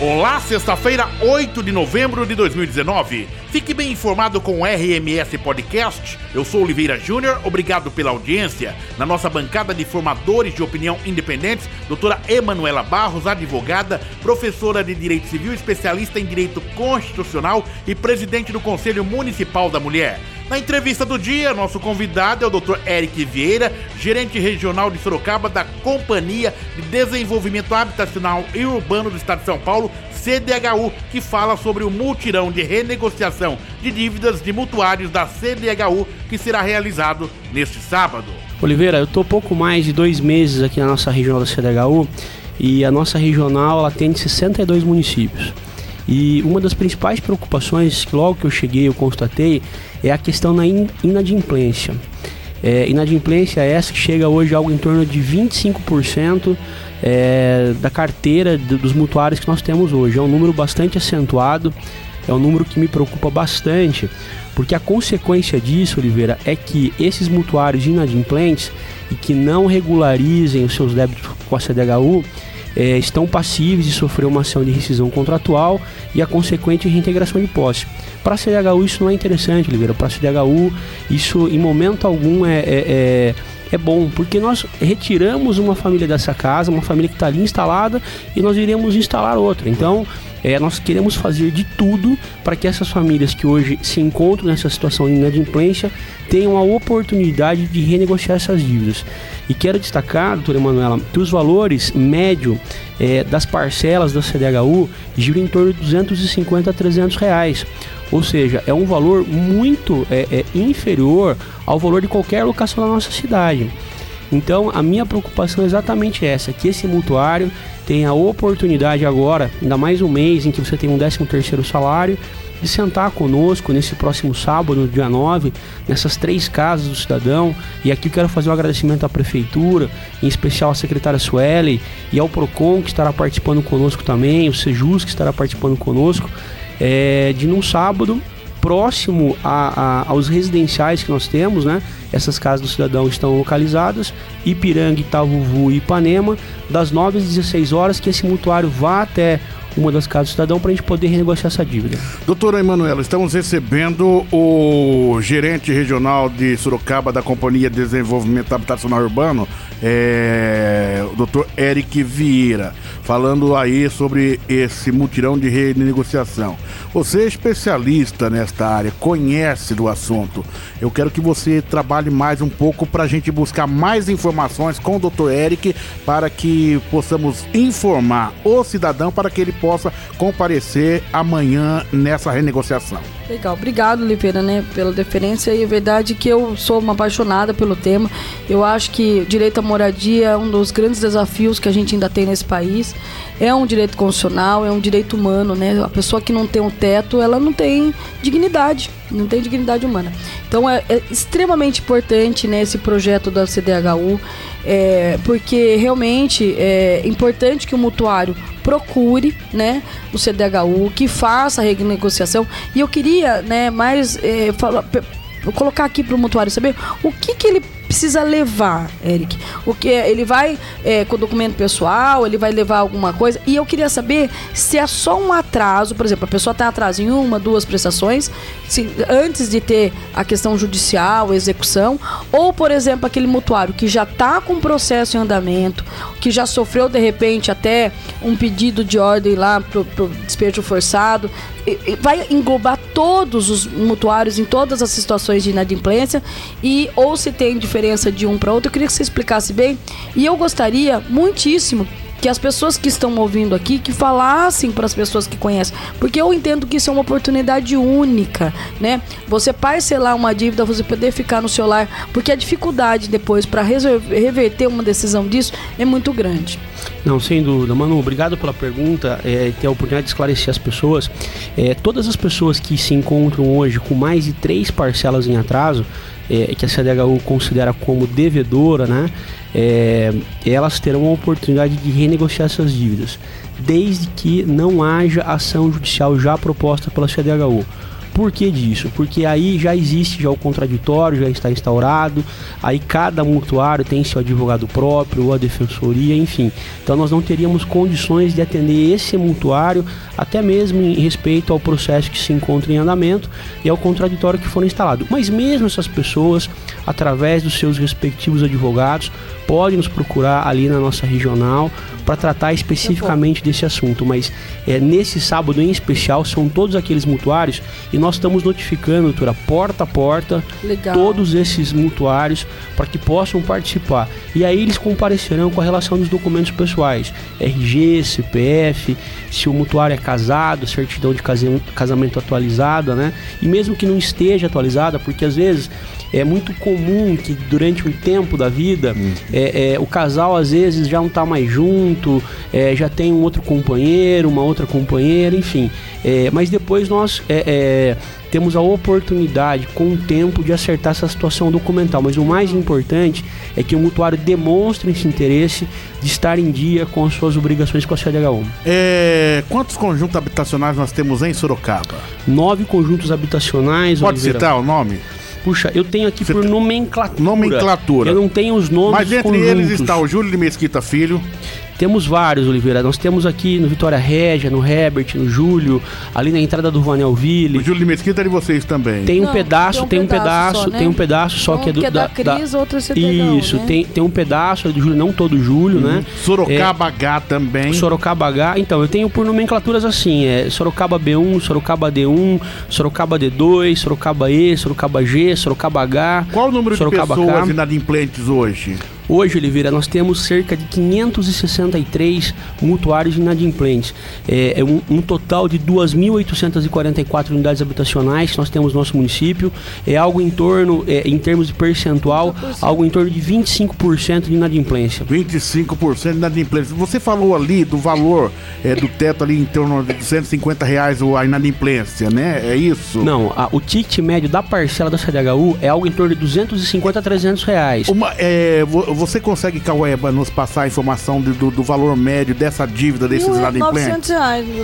Olá, sexta-feira, 8 de novembro de 2019. Fique bem informado com o RMS Podcast. Eu sou Oliveira Júnior, obrigado pela audiência. Na nossa bancada de formadores de opinião independentes, doutora Emanuela Barros, advogada, professora de Direito Civil, especialista em Direito Constitucional e presidente do Conselho Municipal da Mulher. Na entrevista do dia, nosso convidado é o Dr. Eric Vieira, gerente regional de Sorocaba da Companhia de Desenvolvimento Habitacional e Urbano do Estado de São Paulo, CDHU, que fala sobre o multirão de renegociação de dívidas de mutuários da CDHU que será realizado neste sábado. Oliveira, eu estou pouco mais de dois meses aqui na nossa regional da CDHU e a nossa regional ela tem 62 municípios. E uma das principais preocupações que logo que eu cheguei eu constatei é a questão da inadimplência. É, inadimplência é essa que chega hoje a algo em torno de 25% é, da carteira dos mutuários que nós temos hoje. É um número bastante acentuado, é um número que me preocupa bastante, porque a consequência disso, Oliveira, é que esses mutuários inadimplentes e que não regularizem os seus débitos com a CDHU, é, estão passíveis de sofrer uma ação de rescisão contratual e a consequente reintegração de posse. Para a CDHU isso não é interessante, Oliveira. Para a CDHU isso em momento algum é, é, é, é bom, porque nós retiramos uma família dessa casa, uma família que está ali instalada, e nós iremos instalar outra. Então, é, nós queremos fazer de tudo para que essas famílias que hoje se encontram nessa situação de inadimplência tenham a oportunidade de renegociar essas dívidas. E quero destacar, doutora Emanuela, que os valores médio é, das parcelas da CDHU giram em torno de 250 a 300 reais. Ou seja, é um valor muito é, é, inferior ao valor de qualquer locação da nossa cidade. Então, a minha preocupação é exatamente essa, que esse mutuário tenha a oportunidade agora, ainda mais um mês em que você tem um 13 terceiro salário, de sentar conosco nesse próximo sábado, dia 9, nessas três casas do cidadão. E aqui eu quero fazer um agradecimento à prefeitura, em especial à secretária Sueli e ao Procon que estará participando conosco também, o Sejus que estará participando conosco, é, de num sábado próximo a, a, aos residenciais que nós temos, né? Essas casas do cidadão estão localizadas, Ipiranga, Itavuvu e Ipanema, das 9 às 16 horas, que esse mutuário vá até uma das casas do cidadão para a gente poder renegociar essa dívida. Doutora Emanuela, estamos recebendo o gerente regional de Sorocaba da Companhia de Desenvolvimento Habitacional Urbano, é, o doutor Eric Vieira, falando aí sobre esse mutirão de renegociação. Você é especialista nesta área, conhece do assunto. Eu quero que você trabalhe mais um pouco para a gente buscar mais informações com o doutor Eric para que possamos informar o cidadão para que ele possa comparecer amanhã nessa renegociação. Legal, obrigado, Oliveira, né, pela deferência. E é verdade que eu sou uma apaixonada pelo tema. Eu acho que direito à moradia é um dos grandes desafios que a gente ainda tem nesse país. É um direito constitucional, é um direito humano, né? A pessoa que não tem um teto, ela não tem dignidade, não tem dignidade humana. Então é, é extremamente importante né, esse projeto da CDHU, é, porque realmente é importante que o mutuário procure né, o CDHU, que faça a renegociação. E eu queria né, mais é, falar, colocar aqui para o mutuário saber o que, que ele precisa levar, Eric? O que ele vai é, com documento pessoal, ele vai levar alguma coisa? E eu queria saber se é só um atraso, por exemplo, a pessoa está atrás em uma, duas prestações, se, antes de ter a questão judicial, execução, ou por exemplo aquele mutuário que já está com processo em andamento, que já sofreu de repente até um pedido de ordem lá para o despejo forçado, vai englobar todos os mutuários em todas as situações de inadimplência e ou se tem diferença de um para outro. Eu queria que você explicasse bem e eu gostaria muitíssimo que as pessoas que estão ouvindo aqui que falassem para as pessoas que conhecem, porque eu entendo que isso é uma oportunidade única, né? Você parcelar uma dívida, você poder ficar no seu lar, porque a dificuldade depois para reverter uma decisão disso é muito grande. Não, sem dúvida. Manu, obrigado pela pergunta é, ter a oportunidade de esclarecer as pessoas. É, todas as pessoas que se encontram hoje com mais de três parcelas em atraso, é, que a CDHU considera como devedora, né? É, elas terão a oportunidade de renegociar essas dívidas, desde que não haja ação judicial já proposta pela CDHU. Por que disso? Porque aí já existe já o contraditório, já está instaurado, aí cada mutuário tem seu advogado próprio, ou a defensoria, enfim. Então nós não teríamos condições de atender esse mutuário, até mesmo em respeito ao processo que se encontra em andamento e ao contraditório que for instalado. Mas mesmo essas pessoas, através dos seus respectivos advogados, podem nos procurar ali na nossa regional para tratar especificamente desse assunto. Mas é, nesse sábado em especial são todos aqueles mutuários e nós estamos notificando, doutora, porta a porta, Legal. todos esses mutuários para que possam participar. E aí eles comparecerão com a relação dos documentos pessoais, RG, CPF, se o mutuário é casado, certidão de casamento atualizada, né? E mesmo que não esteja atualizada, porque às vezes é muito comum que durante um tempo da vida hum. é, é, o casal às vezes já não está mais junto, é, já tem um outro companheiro, uma outra companheira, enfim. É, mas depois nós é, é, temos a oportunidade, com o tempo, de acertar essa situação documental. Mas o mais importante é que o mutuário demonstre esse interesse de estar em dia com as suas obrigações com a CDH1. É, quantos conjuntos habitacionais nós temos em Sorocaba? Nove conjuntos habitacionais. Pode Oliveira. citar o nome? Puxa, eu tenho aqui Você por nomenclatura. Nomenclatura. Eu não tenho os nomes Mas entre conjuntos. eles está o Júlio de Mesquita Filho. Temos vários, Oliveira. Nós temos aqui no Vitória Régia, no Herbert, no Júlio, ali na entrada do Vanelville. O Júlio de Mesquita é de vocês também. Tem um Não, pedaço, tem um pedaço, tem um pedaço, só, né? tem um pedaço só que é do que é da, da Cris, da... outro é Isso, né? tem, tem um pedaço do Júlio, não todo Júlio, né? uhum. né? Sorocaba é, H também. Sorocaba H. Então, eu tenho por nomenclaturas assim, é Sorocaba B1, Sorocaba D1, Sorocaba D2, Sorocaba E, Sorocaba G, Sorocaba H. Qual o número Sorocaba de pessoas K. inadimplentes hoje? Hoje, Oliveira, nós temos cerca de 563 mutuários inadimplentes. É, é um, um, total de 2.844 unidades habitacionais que nós temos no nosso município. É algo em torno, é, em termos de percentual, algo em torno de 25% de inadimplência. 25% de inadimplência. Você falou ali do valor é, do teto ali em torno de 250 reais a inadimplência, né? É isso? Não, a, o ticket médio da parcela da CDHU é algo em torno de 250 a 300 reais. Uma, é, você consegue, Cauê, nos passar a informação do, do, do valor médio dessa dívida desses Ué, inadimplentes? 900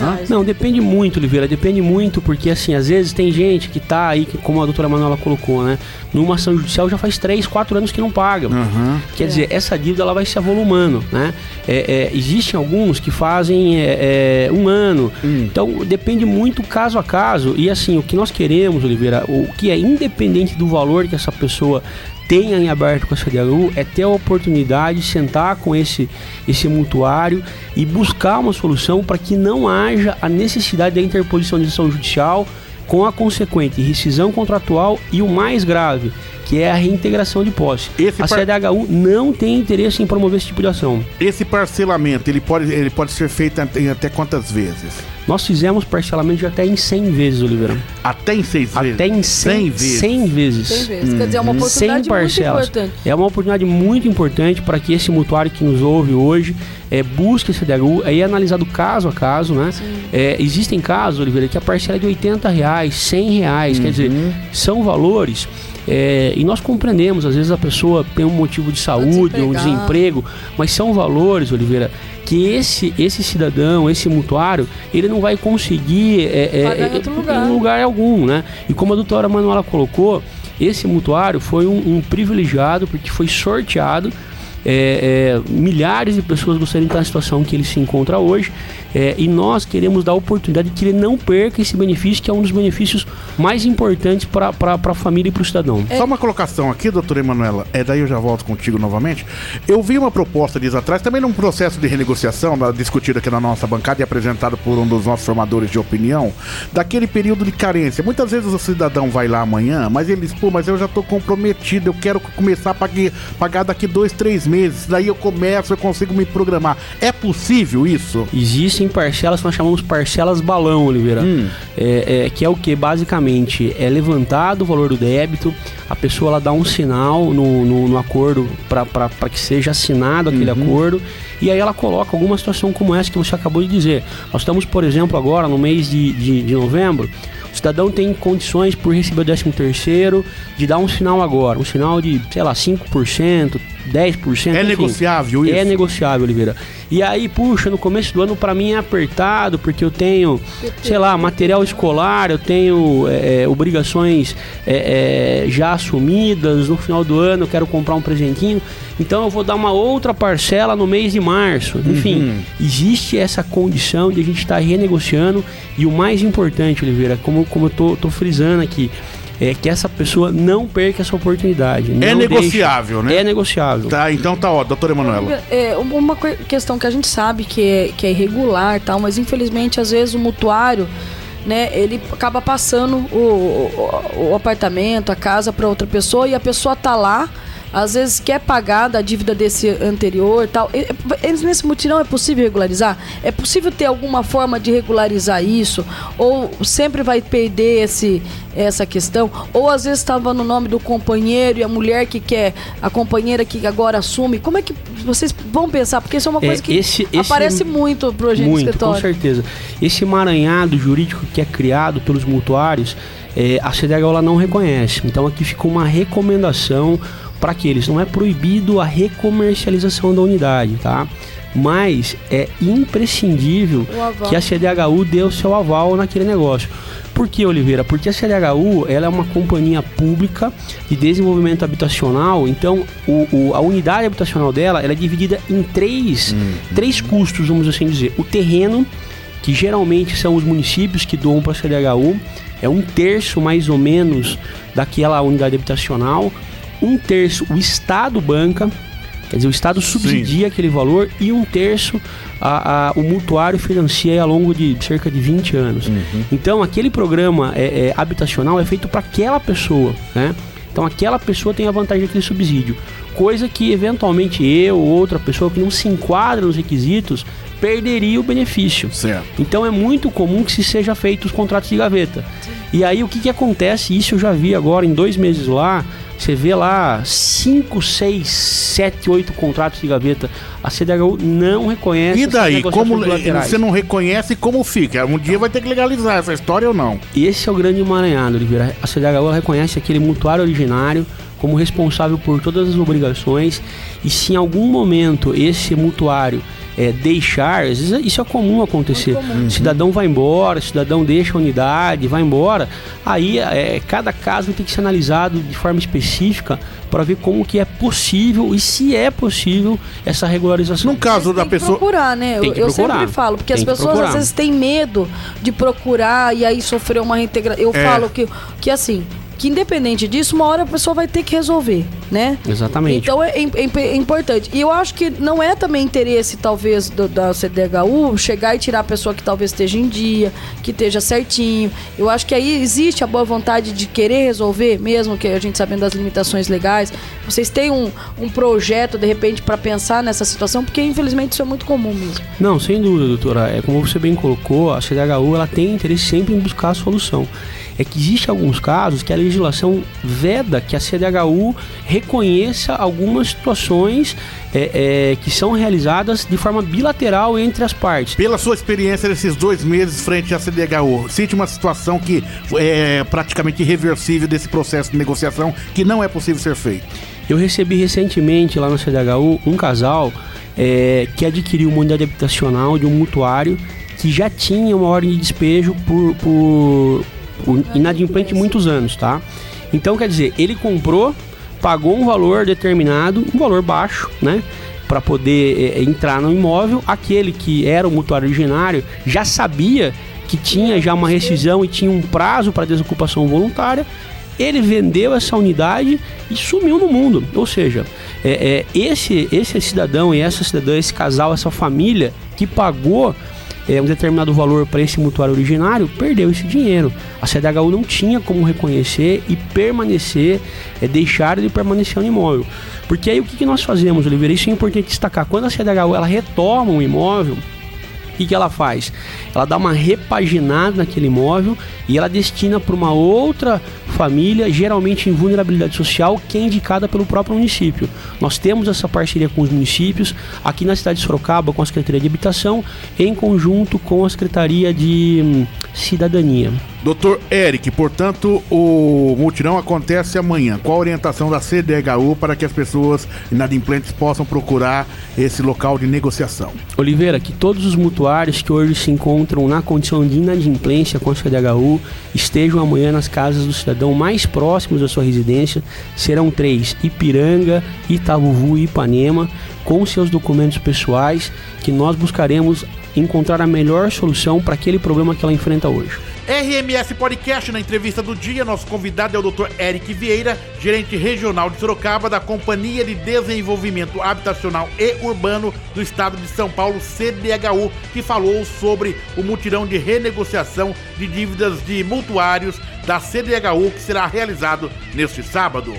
reais. Não, depende muito, Oliveira, depende muito, porque assim, às vezes tem gente que tá aí, que, como a doutora Manuela colocou, né? Numa ação judicial já faz 3, 4 anos que não paga. Uhum. Quer é. dizer, essa dívida ela vai se avolumando, né? É, é, existem alguns que fazem é, é, um ano. Hum. Então, depende muito caso a caso. E assim, o que nós queremos, Oliveira, o que é independente do valor que essa pessoa tenha em aberto com a CDHU é ter a oportunidade de sentar com esse, esse mutuário e buscar uma solução para que não haja a necessidade da interposição de ação judicial com a consequente rescisão contratual e o mais grave, que é a reintegração de posse. Esse a par... CDHU não tem interesse em promover esse tipo de ação. Esse parcelamento, ele pode, ele pode ser feito em até quantas vezes? Nós fizemos parcelamento de até em 100 vezes, Oliveira. Até em 6 vezes? Até em 100, 100 vezes. 100 vezes. 100 vezes. Quer dizer, é uma oportunidade 100 parcelas. muito importante. É uma oportunidade muito importante para que esse mutuário que nos ouve hoje é, busque esse DHU. Aí é analisado caso a caso, né? É, existem casos, Oliveira, que a parcela é de 80 reais, 100 reais. Uhum. Quer dizer, uhum. são valores é, e nós compreendemos, às vezes a pessoa tem um motivo de saúde, um desemprego, mas são valores, Oliveira, que esse, esse cidadão, esse mutuário, ele não vai conseguir é, é, em, lugar. em lugar algum, né? E como a doutora Manuela colocou, esse mutuário foi um, um privilegiado porque foi sorteado é, é, milhares de pessoas gostariam de estar na situação que ele se encontra hoje é, e nós queremos dar a oportunidade de que ele não perca esse benefício, que é um dos benefícios mais importantes para a família e para o cidadão. Só uma colocação aqui, doutora Emanuela, é, daí eu já volto contigo novamente. Eu vi uma proposta dias atrás, também num processo de renegociação, discutido aqui na nossa bancada e apresentado por um dos nossos formadores de opinião, daquele período de carência. Muitas vezes o cidadão vai lá amanhã, mas ele diz, pô, mas eu já estou comprometido, eu quero começar a pagar, pagar daqui dois, três meses, daí eu começo, eu consigo me programar. É possível isso? Existem existem parcelas que nós chamamos parcelas balão, Oliveira. Hum. É, é, que é o que? Basicamente, é levantado o valor do débito, a pessoa ela dá um sinal no, no, no acordo para que seja assinado aquele uhum. acordo e aí ela coloca alguma situação como essa que você acabou de dizer. Nós estamos, por exemplo, agora no mês de, de, de novembro O cidadão tem condições por receber o 13 terceiro de dar um sinal agora, um sinal de, sei lá, 5%, 10%. É enfim. negociável isso? É negociável, Oliveira. E aí, puxa, no começo do ano para mim é apertado, porque eu tenho, sei lá, material escolar, eu tenho é, é, obrigações é, é, já assumidas, no final do ano eu quero comprar um presentinho, então eu vou dar uma outra parcela no mês de março. Enfim, Uhum. existe essa condição de a gente estar renegociando e o mais importante, Oliveira, como, como eu tô, tô frisando aqui, é que essa pessoa não perca essa oportunidade. É não deixe- negociável, né? É negociável. Tá, então tá, ó, doutora Emanuela. É uma questão que a gente sabe que é, que é irregular e tal, mas infelizmente às vezes o mutuário, né, ele acaba passando o, o, o apartamento, a casa para outra pessoa e a pessoa tá lá, às vezes quer pagar da dívida desse anterior tal. Eles nesse mutirão é possível regularizar? É possível ter alguma forma de regularizar isso? Ou sempre vai perder esse, essa questão? Ou às vezes estava no nome do companheiro e a mulher que quer, a companheira que agora assume. Como é que vocês vão pensar? Porque isso é uma É, coisa que esse- esse- aparece muito pro agente Muito, com escritório. certeza. Esse emaranhado jurídico que é criado pelos mutuários, é, a CDHU ela não reconhece. Então aqui fica uma recomendação para aqueles. Não é proibido a recomercialização da unidade, tá? Mas é imprescindível que a CDHU dê o seu aval naquele negócio. Por que, Oliveira? Porque a CDHU ela é uma companhia pública de desenvolvimento habitacional, então o, o- a unidade habitacional dela ela é dividida em três, três custos, vamos assim dizer. O terreno, que geralmente são os municípios que doam para a CDHU, é um terço mais ou menos daquela unidade habitacional. Um terço o Estado banca, quer dizer, o Estado subsidia aquele valor e um terço a- a- o mutuário financia ao longo de cerca de 20 anos. Então, aquele programa é, é, habitacional é feito para aquela pessoa, né? Então, aquela pessoa tem a vantagem daquele subsídio. Coisa que, eventualmente, eu ou outra pessoa que não se enquadra nos requisitos perderia o benefício. Certo. Então é muito comum que se seja feito os contratos de gaveta. E aí o que, que acontece? Isso eu já vi agora em dois meses lá. Você vê lá 5, 6, 7, 8 contratos de gaveta. A CDHU não reconhece E daí, como você não reconhece como fica? Um dia vai ter que legalizar essa história ou não? Esse é o grande emaranhado, Oliveira. A CDHU reconhece aquele mutuário originário como responsável por todas as obrigações e se em algum momento esse mutuário é, deixar, às vezes isso é comum acontecer. Comum. Cidadão vai embora, cidadão deixa a unidade, vai embora. Aí é, cada caso tem que ser analisado de forma específica para ver como que é possível e se é possível essa regularização. No caso da tem que pessoa. procurar, né? Tem Eu, que eu procurar. sempre falo, porque Tem as pessoas procurar. às vezes têm medo de procurar e aí sofrer uma reintegração. Eu É. falo que, que assim, que independente disso, uma hora a pessoa vai ter que resolver, né? Exatamente. Então é, im- im- é importante. E eu acho que não é também interesse, talvez, do- da CDHU chegar e tirar a pessoa que talvez esteja em dia, que esteja certinho. Eu acho que aí existe a boa vontade de querer resolver, mesmo que a gente sabendo das limitações legais. Vocês têm um, um projeto, de repente, para pensar nessa situação, porque infelizmente isso é muito comum mesmo. Não, sem dúvida, doutora. É como você bem colocou, a CDHU ela tem interesse sempre em buscar a solução. É que existe alguns casos que a legislação veda que a CDHU reconheça algumas situações é, é, que são realizadas de forma bilateral entre as partes. Pela sua experiência nesses dois meses frente à CDHU, cite uma situação que é praticamente irreversível desse processo de negociação que não é possível ser feito. Eu recebi recentemente lá na CDHU um casal é, que adquiriu uma unidade habitacional de um mutuário que já tinha uma ordem de despejo por, por inadimplente muitos anos, tá? Então, quer dizer, ele comprou, pagou um valor determinado, um valor baixo, né? Para poder é, entrar no imóvel. Aquele que era o mutuário originário já sabia que tinha já uma rescisão e tinha um prazo para desocupação voluntária. Ele vendeu essa unidade e sumiu no mundo. Ou seja, é, é, esse, esse cidadão e essa cidadã, esse casal, essa família que pagou é, um determinado valor para esse mutuário originário, perdeu esse dinheiro. A CDHU não tinha como reconhecer e permanecer, é, deixar de permanecer no imóvel. Porque aí o que, que nós fazemos, Oliveira? Isso é importante destacar. Quando a CDHU ela retoma um imóvel, o que, que ela faz? Ela dá uma repaginada naquele imóvel e ela destina para uma outra família, geralmente em vulnerabilidade social, que é indicada pelo próprio município. Nós temos essa parceria com os municípios, aqui na cidade de Sorocaba, com a Secretaria de Habitação, em conjunto com a Secretaria de hum, Cidadania. Doutor Eric, portanto, o mutirão acontece amanhã. Qual a orientação da CDHU para que as pessoas inadimplentes possam procurar esse local de negociação? Oliveira, que todos os mutuários que hoje se encontram na condição de inadimplência com a CDHU estejam amanhã nas casas do cidadão mais próximos da sua residência. Serão três: Ipiranga, Itabuvu e Ipanema, com seus documentos pessoais, que nós buscaremos encontrar a melhor solução para aquele problema que ela enfrenta hoje. RMS Podcast, na entrevista do dia, nosso convidado é o Dr. Eric Vieira, gerente regional de Sorocaba da Companhia de Desenvolvimento Habitacional e Urbano do Estado de São Paulo, CDHU, que falou sobre o mutirão de renegociação de dívidas de mutuários da CDHU que será realizado neste sábado.